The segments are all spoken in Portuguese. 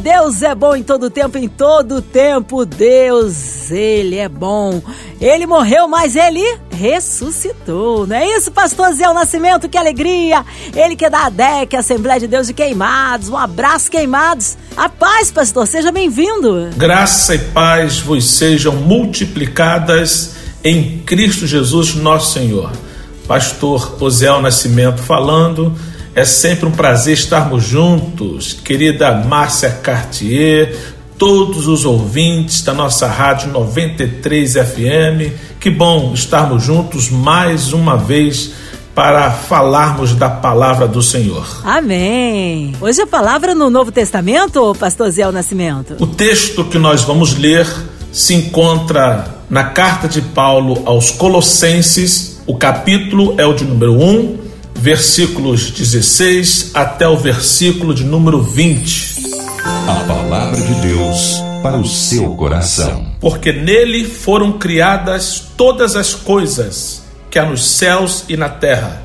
Deus é bom em todo tempo, em todo tempo. Deus, Ele é bom. Ele morreu, mas Ele ressuscitou. Não é isso, pastor Zé Nascimento? Que alegria! Ele que é da ADEC, Assembleia de Deus de Queimados. Um abraço, Queimados. A paz, pastor, seja bem-vindo. Graça e paz vos sejam multiplicadas em Cristo Jesus, nosso Senhor. Pastor Osiel Nascimento falando. É sempre um prazer estarmos juntos, querida Márcia Cartier, todos os ouvintes da nossa rádio 93 FM. Que bom estarmos juntos mais uma vez para falarmos da palavra do Senhor. Amém. Hoje a palavra no Novo Testamento, pastor Zé Nascimento? O texto que nós vamos ler se encontra na carta de Paulo aos Colossenses, o capítulo é o de número 1, versículos 16 até o versículo de número 20. A palavra de Deus para o seu coração. Porque nele foram criadas todas as coisas que há nos céus e na terra,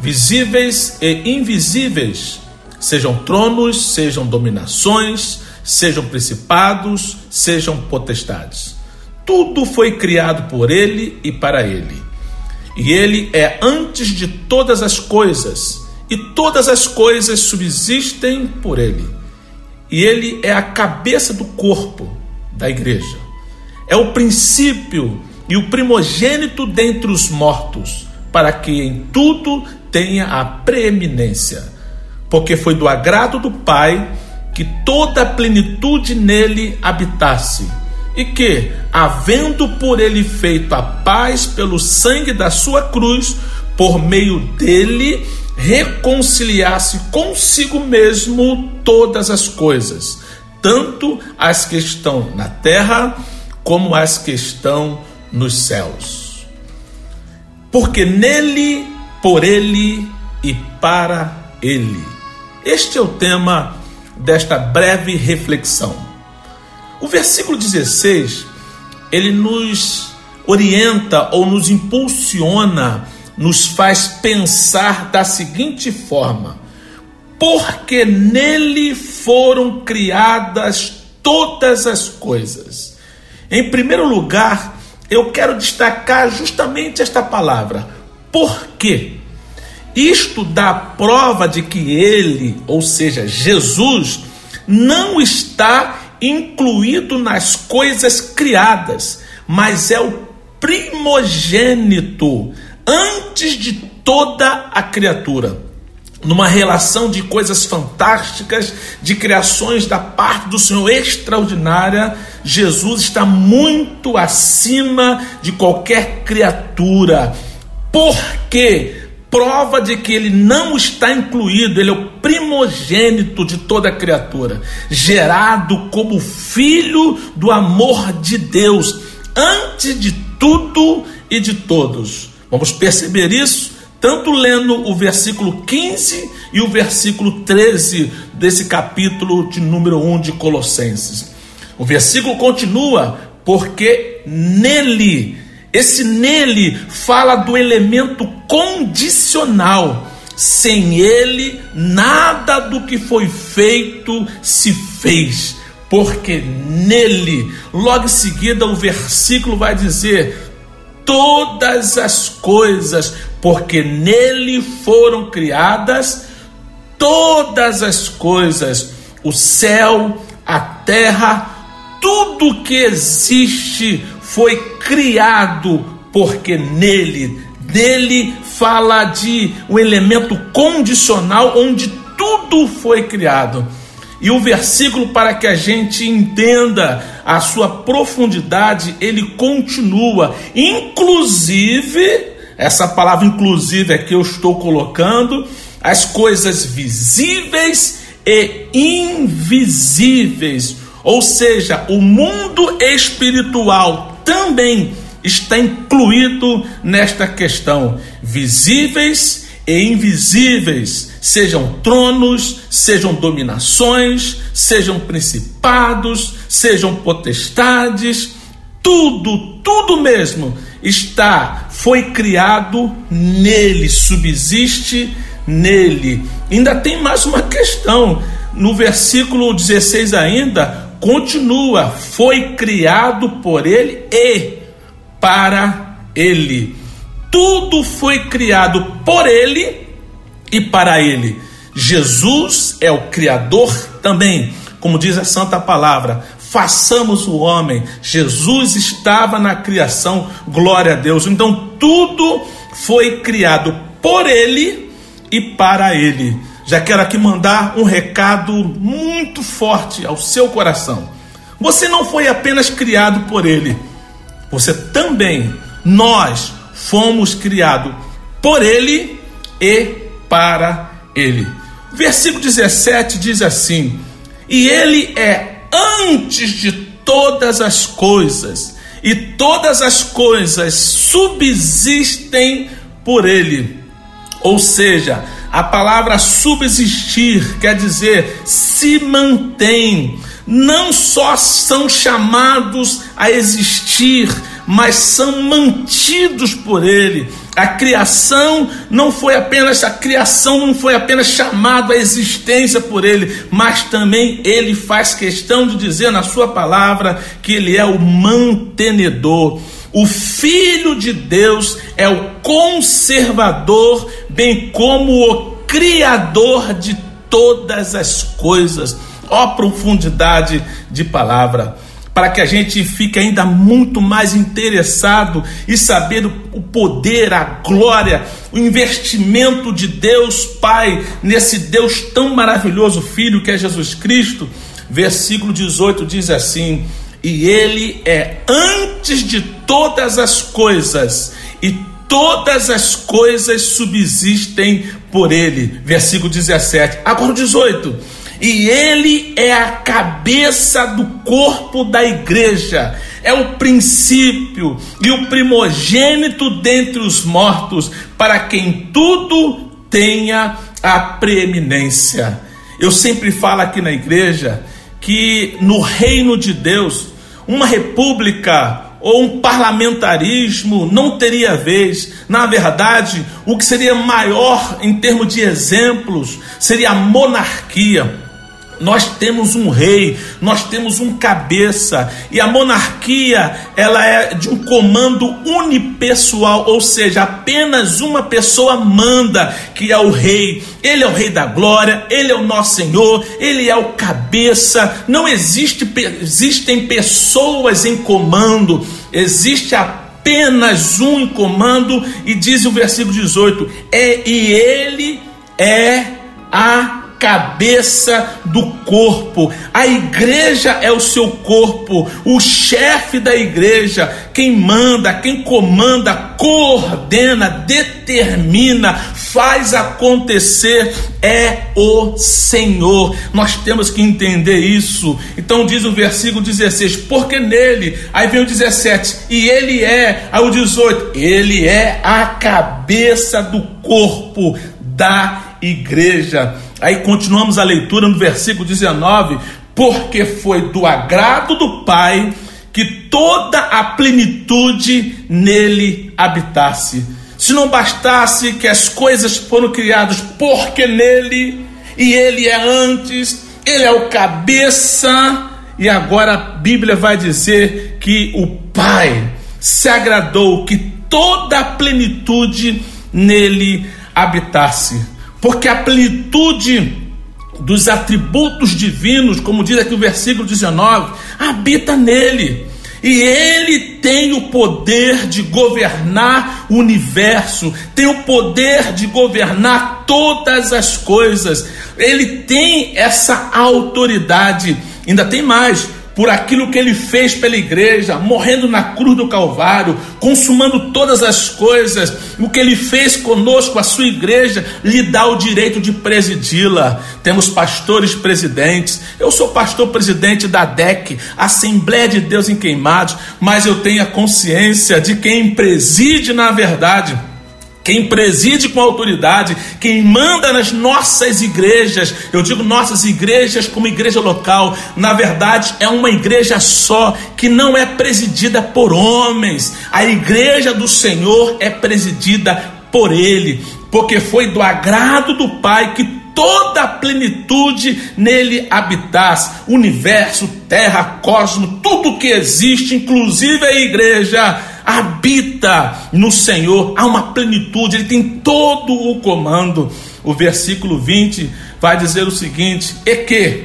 visíveis e invisíveis, sejam tronos, sejam dominações, sejam principados, sejam potestades. Tudo foi criado por ele e para ele. E ele é antes de todas as coisas, e todas as coisas subsistem por ele. E ele é a cabeça do corpo da igreja. É o princípio e o primogênito dentre os mortos, para que em tudo tenha a preeminência. Porque foi do agrado do Pai que toda a plenitude nele habitasse e que, havendo por ele feito a paz pelo sangue da sua cruz, por meio dele reconciliasse consigo mesmo todas as coisas, tanto as que estão na terra como as que estão nos céus. Porque nele, por ele e para ele. Este é o tema desta breve reflexão. O versículo 16, ele nos orienta ou nos impulsiona, nos faz pensar da seguinte forma: porque nele foram criadas todas as coisas. Em primeiro lugar, eu quero destacar justamente esta palavra, porque. Isto dá prova de que ele, ou seja, Jesus, não está incluído nas coisas criadas, mas é o primogênito antes de toda a criatura. Numa relação de coisas fantásticas, de criações da parte do Senhor extraordinária, Jesus está muito acima de qualquer criatura. Por quê? Prova de que ele não está incluído, ele é o primogênito de toda criatura, gerado como filho do amor de Deus, antes de tudo e de todos. Vamos perceber isso tanto lendo o versículo 15 e o versículo 13 desse capítulo de número 1 de Colossenses. O versículo continua, porque nele esse nele fala do elemento condicional. Sem ele, nada do que foi feito se fez. Porque nele, logo em seguida, o versículo vai dizer: todas as coisas, porque nele foram criadas todas as coisas, o céu, a terra, tudo que existe foi criado porque nele, dele fala de um elemento condicional onde tudo foi criado. E o versículo, para que a gente entenda a sua profundidade, ele continua. Inclusive, essa palavra inclusive é que eu estou colocando, as coisas visíveis e invisíveis. Ou seja, o mundo espiritual também está incluído nesta questão, visíveis e invisíveis, sejam tronos, sejam dominações, sejam principados, sejam potestades, tudo, tudo mesmo está, foi criado nele, subsiste nele. Ainda tem mais uma questão, no versículo 16 ainda, continua: foi criado por ele e para ele. Tudo foi criado por ele e para ele. Jesus é o Criador também, como diz a Santa Palavra. Façamos o homem. Jesus estava na criação, glória a Deus. Então tudo foi criado por ele e para ele. Já quero aqui mandar um recado muito forte ao seu coração. Você não foi apenas criado por ele, você também, nós fomos criados por ele e para ele. Versículo 17 diz assim: E ele é antes de todas as coisas, e todas as coisas subsistem por ele. Ou seja, a palavra subsistir quer dizer se mantém. Não só são chamados a existir, mas são mantidos por ele. A criação não foi apenas a criação não foi apenas chamada à existência por ele, mas também ele faz questão de dizer na sua palavra que ele é o mantenedor. O Filho de Deus é o conservador, bem como o criador de todas as coisas. Ó profundidade de palavra para que a gente fique ainda muito mais interessado e saber o poder, a glória, o investimento de Deus Pai nesse Deus tão maravilhoso, Filho que é Jesus Cristo. Versículo 18 diz assim: E Ele é antes de todas as coisas, e todas as coisas subsistem por Ele. Versículo 17. Agora o 18 e ele é a cabeça do corpo da igreja, é o princípio e o primogênito dentre os mortos, para quem tudo tenha a preeminência. Eu sempre falo aqui na igreja que no reino de Deus, uma república ou um parlamentarismo não teria vez. Na verdade, o que seria maior em termos de exemplos seria a monarquia. Nós temos um rei, nós temos um cabeça, e a monarquia, ela é de um comando unipessoal, ou seja, apenas uma pessoa manda, que é o rei. Ele é o rei da glória, ele é o nosso Senhor, ele é o cabeça. Não existe existem pessoas em comando, existe apenas um em comando, e diz o versículo 18: é, e ele é a cabeça do corpo. A igreja é o seu corpo, o chefe da igreja, quem manda, quem comanda, coordena, determina, faz acontecer é o Senhor. Nós temos que entender isso. Então diz o versículo 16: porque nele, aí vem o 17, e ele é, aí o 18, ele é a cabeça do corpo da igreja. Aí continuamos a leitura no versículo 19: porque foi do agrado do Pai que toda a plenitude nele habitasse. Se não bastasse que as coisas foram criadas porque nele, e ele é antes, ele é o cabeça, e agora a Bíblia vai dizer que o Pai se agradou que toda a plenitude nele habitasse porque a plenitude dos atributos divinos, como diz aqui o versículo 19, habita nele. E ele tem o poder de governar o universo, tem o poder de governar todas as coisas. Ele tem essa autoridade. Ainda tem mais por aquilo que ele fez pela igreja, morrendo na cruz do Calvário, consumando todas as coisas, o que ele fez conosco, a sua igreja, lhe dá o direito de presidi-la. Temos pastores presidentes, eu sou pastor presidente da DEC, Assembleia de Deus em Queimados, mas eu tenho a consciência de quem preside na verdade quem preside com autoridade, quem manda nas nossas igrejas, eu digo nossas igrejas como igreja local, na verdade é uma igreja só, que não é presidida por homens. A igreja do Senhor é presidida por Ele, porque foi do agrado do Pai que toda a plenitude nele habitasse universo, terra, cosmos, tudo que existe, inclusive a igreja habita no Senhor, há uma plenitude, Ele tem todo o comando. O versículo 20 vai dizer o seguinte: E que,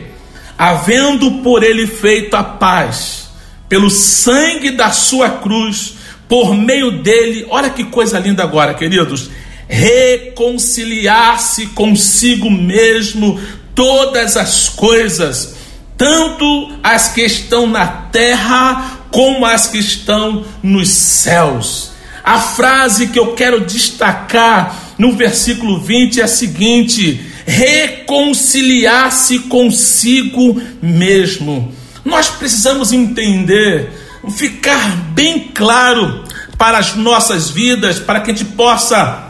havendo por Ele feito a paz, pelo sangue da Sua cruz, por meio dele, olha que coisa linda agora, queridos, reconciliar-se consigo mesmo todas as coisas, tanto as que estão na terra como as que estão nos céus. A frase que eu quero destacar no versículo 20 é a seguinte: reconciliar-se consigo mesmo. Nós precisamos entender, ficar bem claro para as nossas vidas, para que a gente possa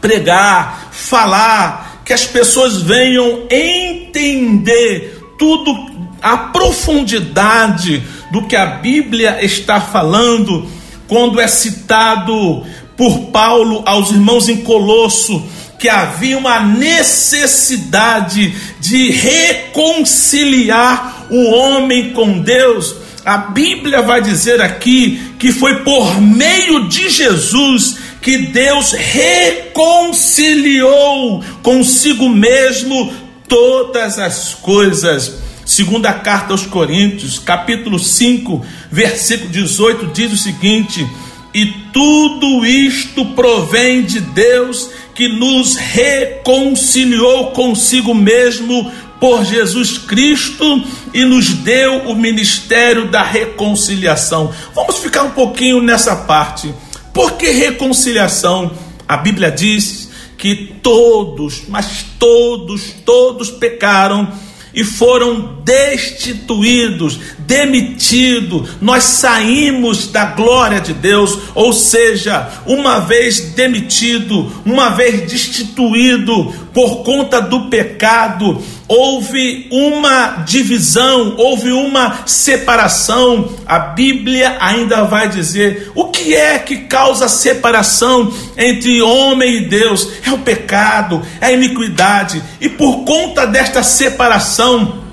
pregar, falar, que as pessoas venham entender tudo a profundidade do que a Bíblia está falando quando é citado por Paulo aos irmãos em Colosso que havia uma necessidade de reconciliar o homem com Deus. A Bíblia vai dizer aqui que foi por meio de Jesus que Deus reconciliou consigo mesmo todas as coisas. Segunda carta aos Coríntios, capítulo 5, versículo 18, diz o seguinte: E tudo isto provém de Deus que nos reconciliou consigo mesmo por Jesus Cristo e nos deu o ministério da reconciliação. Vamos ficar um pouquinho nessa parte. Por que reconciliação? A Bíblia diz que todos, mas todos, todos pecaram e foram destituídos, demitidos. Nós saímos da glória de Deus, ou seja, uma vez demitido, uma vez destituído por conta do pecado, houve uma divisão, houve uma separação. A Bíblia ainda vai dizer o que é que causa separação entre homem e Deus: é o pecado, é a iniquidade, e por conta desta separação,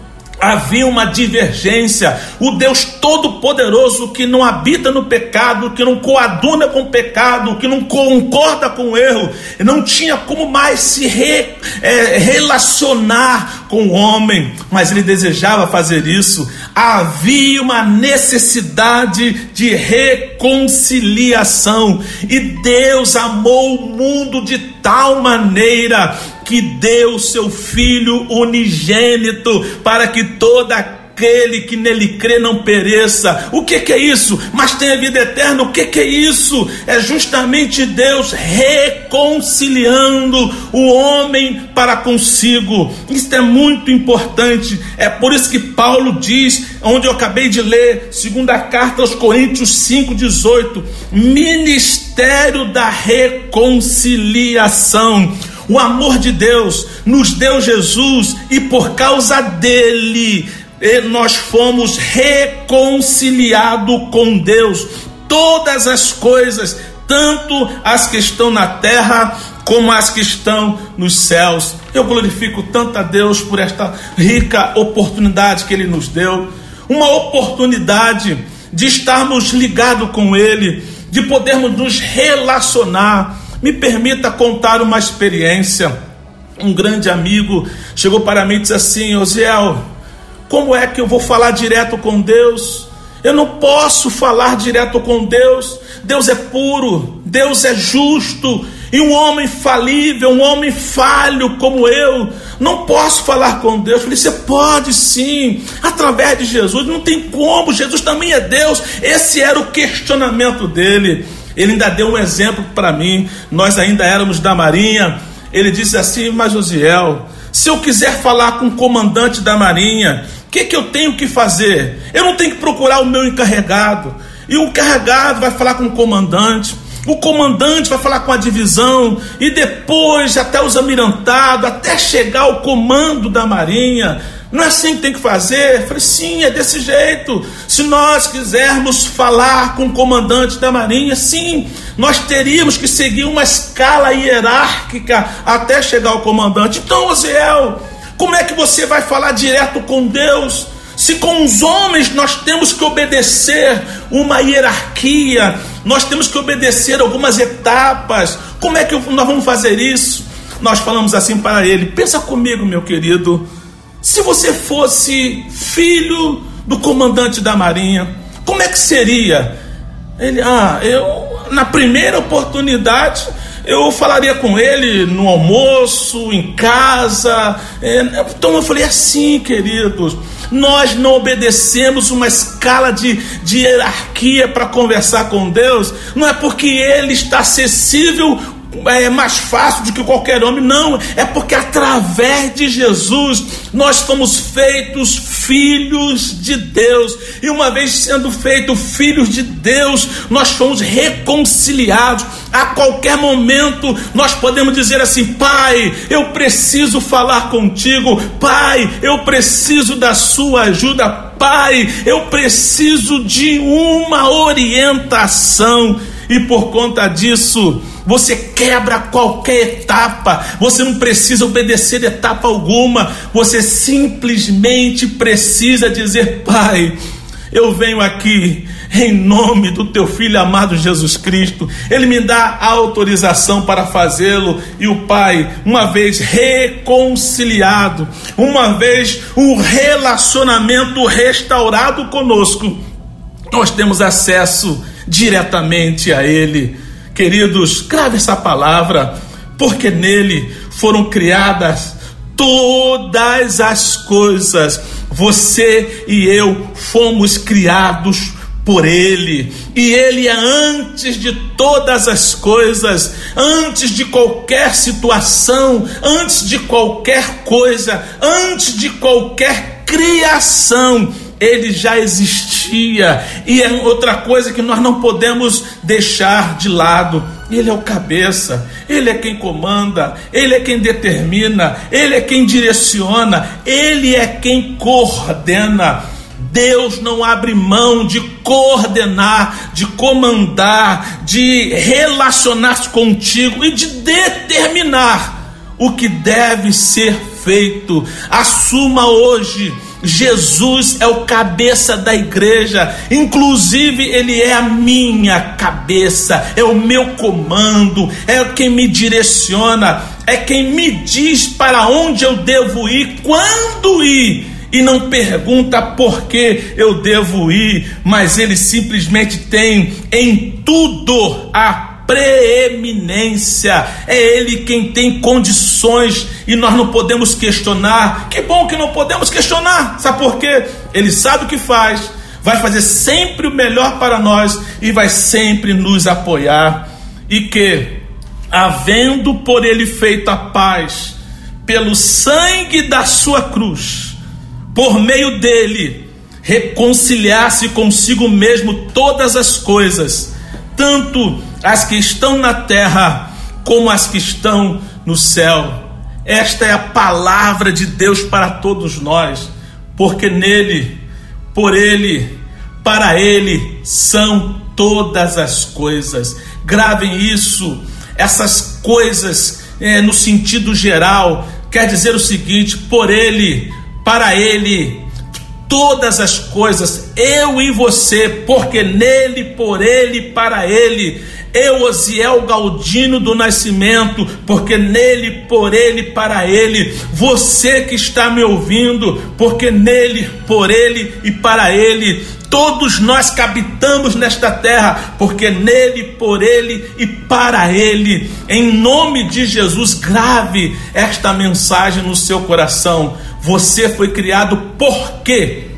havia uma divergência. O Deus Todo-Poderoso que não habita no pecado, que não coaduna com o pecado, que não concorda com o erro, não tinha como mais se re, é, relacionar com o homem, mas ele desejava fazer isso. Havia uma necessidade de reconciliação e Deus amou o mundo de tal maneira que deu seu Filho unigênito para que toda aquele que nele crê não pereça. O que, que, é isso? Mas tem a vida eterna. O que, que é isso? É justamente Deus reconciliando o homem para consigo. Isso é muito importante. É por isso que Paulo diz, onde eu acabei de ler, segunda carta aos Coríntios 5,18, ministério da reconciliação. O amor de Deus nos deu Jesus e por causa dele nós fomos reconciliados com Deus. Todas as coisas, tanto as que estão na terra como as que estão nos céus. Eu glorifico tanto a Deus por esta rica oportunidade que Ele nos deu uma oportunidade de estarmos ligados com Ele, de podermos nos relacionar. Me permita contar uma experiência. Um grande amigo chegou para mim e disse assim: Osiel, como é que eu vou falar direto com Deus? Eu não posso falar direto com Deus. Deus é puro, Deus é justo. E um homem falível, um homem falho como eu, não posso falar com Deus. Eu falei, você pode sim, através de Jesus. Não tem como, Jesus também é Deus. Esse era o questionamento dele. Ele ainda deu um exemplo para mim. Nós ainda éramos da Marinha. Ele disse assim: Mas Osiel, se eu quiser falar com o comandante da Marinha, o que, que eu tenho que fazer? Eu não tenho que procurar o meu encarregado. E o encarregado vai falar com o comandante. o comandante vai falar com a divisão, e depois até os amirantados, até chegar ao comando da Marinha. Não é assim que tem que fazer? Eu falei, sim, é desse jeito. Se nós quisermos falar com o comandante da Marinha, sim, nós teríamos que seguir uma escala hierárquica até chegar ao comandante. Então, Osiel, como é que você vai falar direto com Deus? Se com os homens nós temos que obedecer uma hierarquia, nós temos que obedecer algumas etapas, como é que nós vamos fazer isso? Nós falamos assim para ele: pensa comigo, meu querido, se você fosse filho do comandante da Marinha, como é que seria? Ele, ah, eu, na primeira oportunidade, eu falaria com ele no almoço, em casa. É, então eu falei assim, queridos, nós não obedecemos uma escala de, de hierarquia para conversar com Deus, não é porque Ele está acessível é mais fácil do que qualquer homem, não, é porque através de Jesus nós fomos feitos filhos de Deus, e uma vez sendo feitos filhos de Deus, nós fomos reconciliados. A qualquer momento nós podemos dizer assim: Pai, eu preciso falar contigo, Pai, eu preciso da sua ajuda, Pai, eu preciso de uma orientação, e por conta disso, você quebra qualquer etapa, você não precisa obedecer etapa alguma, você simplesmente precisa dizer: Pai, eu venho aqui em nome do teu filho amado Jesus Cristo. Ele me dá autorização para fazê-lo. E o Pai, uma vez reconciliado, uma vez o relacionamento restaurado conosco, nós temos acesso diretamente a Ele. Queridos, grave essa palavra, porque nele foram criadas todas as coisas. Você e eu fomos criados por Ele, e Ele é antes de todas as coisas, antes de qualquer situação, antes de qualquer coisa, antes de qualquer criação ele já existia. E é outra coisa que nós não podemos deixar de lado. Ele é o cabeça, ele é quem comanda, ele é quem determina, ele é quem direciona, ele é quem coordena. Deus não abre mão de coordenar, de comandar, de relacionar-se contigo e de determinar o que deve ser feito. Assuma hoje Jesus é o cabeça da igreja, inclusive ele é a minha cabeça, é o meu comando, é quem me direciona, é quem me diz para onde eu devo ir, quando ir e não pergunta por que eu devo ir, mas ele simplesmente tem em tudo a preeminência, é Ele quem tem condições e nós não podemos questionar. Que bom que não podemos questionar, sabe por quê? Ele sabe o que faz, vai fazer sempre o melhor para nós e vai sempre nos apoiar. E que, havendo por Ele feito a paz, pelo sangue da Sua cruz, por meio dele, reconciliar-se consigo mesmo todas as coisas, tanto as que estão na terra como as que estão no céu. Esta é a palavra de Deus para todos nós, porque nele, por ele, para ele são todas as coisas. Gravem isso, essas coisas é, no sentido geral, quer dizer o seguinte: por ele, para ele, todas as coisas, eu e você, porque nele, por ele, para ele. Eu, Osiel Galdino do Nascimento, porque nele, por ele, para ele, você que está me ouvindo, porque nele, por ele e para ele, todos nós que habitamos nesta terra, porque nele, por ele e para ele, em nome de Jesus, grave esta mensagem no seu coração. Você foi criado por quê?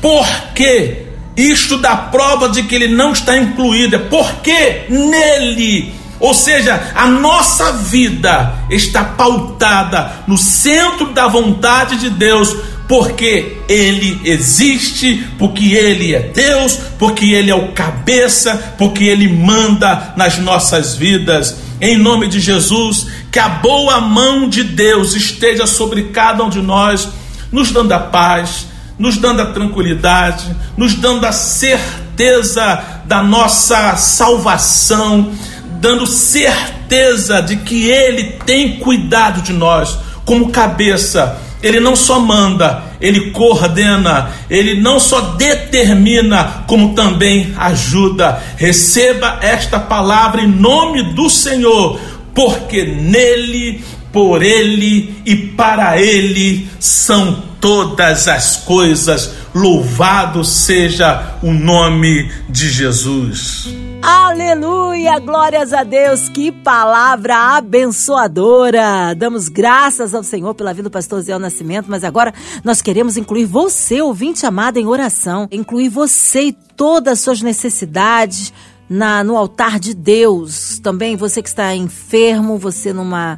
Por quê? Isto dá prova de que ele não está incluído, é porque nele, ou seja, a nossa vida está pautada no centro da vontade de Deus, porque ele existe, porque ele é Deus, porque ele é o cabeça, porque ele manda nas nossas vidas. Em nome de Jesus, que a boa mão de Deus esteja sobre cada um de nós, nos dando a paz, nos dando a tranquilidade, nos dando a certeza da nossa salvação, dando certeza de que Ele tem cuidado de nós como cabeça. Ele não só manda, ele coordena, ele não só determina, como também ajuda. Receba esta palavra em nome do Senhor, porque nele, por ele e para ele são todas as coisas. Louvado seja o nome de Jesus. Aleluia, glórias a Deus, que palavra abençoadora. Damos graças ao Senhor pela vida do pastor Zé Nascimento, mas agora nós queremos incluir você, ouvinte amado, em oração, incluir você e todas as suas necessidades na no altar de Deus. Também você que está enfermo, você numa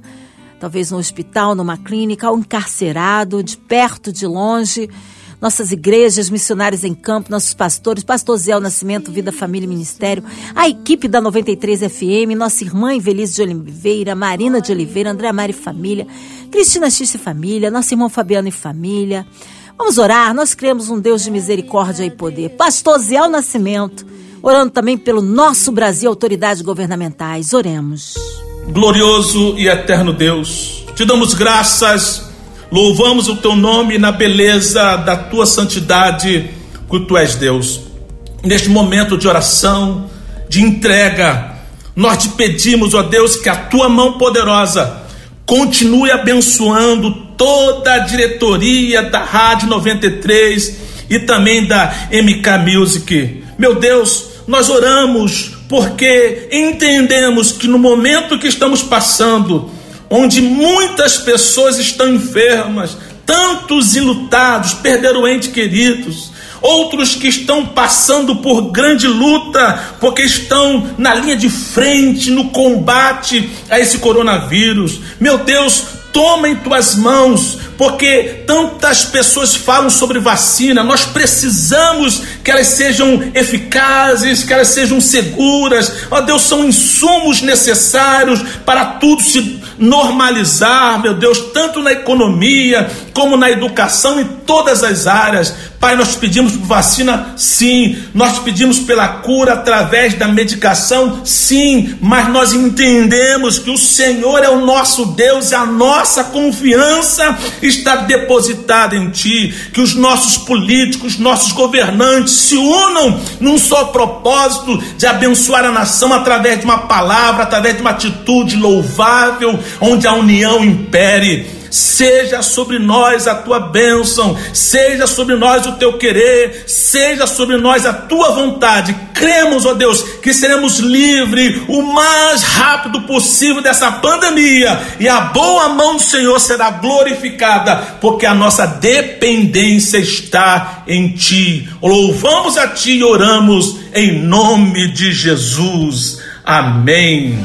talvez no hospital, numa clínica, ou encarcerado, de perto, de longe. Nossas igrejas, missionários em campo, nossos pastores, Pastor Zé Nascimento, Vida, Família e Ministério, a equipe da 93 FM, nossa irmã Invelise de Oliveira, Marina de Oliveira, André Mari Família, Cristina X e Família, nosso irmão Fabiano e Família. Vamos orar, nós cremos um Deus de misericórdia e poder. Pastor Zé Nascimento, orando também pelo nosso Brasil, autoridades governamentais. Oremos. Glorioso e eterno Deus, te damos graças, louvamos o teu nome na beleza da tua santidade, que tu és Deus. Neste momento de oração, de entrega, nós te pedimos, ó Deus, que a tua mão poderosa continue abençoando toda a diretoria da Rádio 93 e também da MK Music. Meu Deus, nós oramos porque entendemos que no momento que estamos passando, onde muitas pessoas estão enfermas, tantos enlutados, perderam entes queridos, outros que estão passando por grande luta, porque estão na linha de frente no combate a esse coronavírus. Meu Deus, toma em tuas mãos, porque tantas pessoas falam sobre vacina, nós precisamos que elas sejam eficazes, que elas sejam seguras. Ó Deus, são insumos necessários para tudo se normalizar, meu Deus, tanto na economia como na educação, em todas as áreas. Pai, nós pedimos por vacina, sim. Nós pedimos pela cura através da medicação, sim. Mas nós entendemos que o Senhor é o nosso Deus e a nossa confiança está depositada em Ti. Que os nossos políticos, nossos governantes se unam num só propósito de abençoar a nação através de uma palavra, através de uma atitude louvável, onde a união impere seja sobre nós a tua bênção, seja sobre nós o teu querer, seja sobre nós a tua vontade. Cremos, ó Deus, que seremos livres o mais rápido possível dessa pandemia e a boa mão do Senhor será glorificada, porque a nossa dependência está em ti. Louvamos a ti e oramos em nome de Jesus. Amém.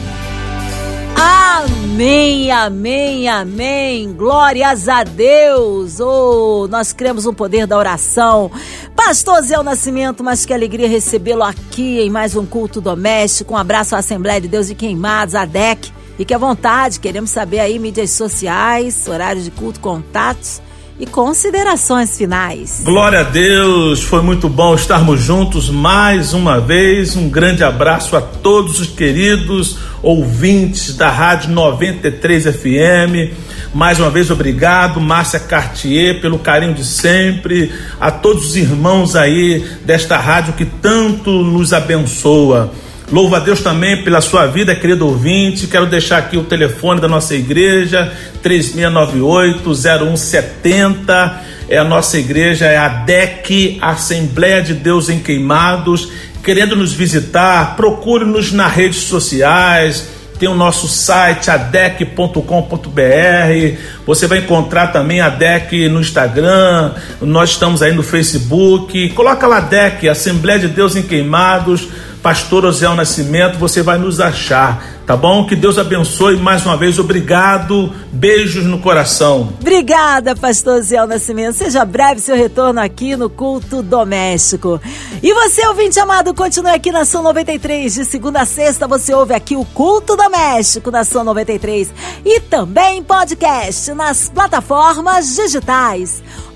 Amém, amém, amém. Glórias a Deus. Oh, nós cremos no poder da oração. Pastor Zé Nascimento, mas que alegria recebê-lo aqui em mais um culto doméstico. Um abraço à Assembleia de Deus de Queimados, a DEC. Fique à vontade, queremos saber aí mídias sociais, horários de culto, contatos e considerações finais. Glória a Deus, foi muito bom estarmos juntos mais uma vez. Um grande abraço a todos os queridos ouvintes da Rádio 93 FM. Mais uma vez, obrigado, Márcia Cartier, pelo carinho de sempre. A todos os irmãos aí desta rádio que tanto nos abençoa. Louva a Deus também pela sua vida, querido ouvinte. Quero deixar aqui o telefone da nossa igreja, 3698-0170. É a nossa igreja, é a DEC, Assembleia de Deus em Queimados. Querendo nos visitar, procure-nos nas redes sociais. Tem o nosso site adec.com.br. Você vai encontrar também a DEC no Instagram. Nós estamos aí no Facebook. Coloca lá DEC, Assembleia de Deus em Queimados pastor Osiel Nascimento, você vai nos achar. Tá bom? Que Deus abençoe mais uma vez. Obrigado. Beijos no coração. Obrigada, pastor Zé Nascimento. Seja breve seu retorno aqui no culto doméstico. E você, ouvinte amado, continue aqui na São 93. De segunda a sexta, você ouve aqui o culto doméstico na São 93. E também podcast nas plataformas digitais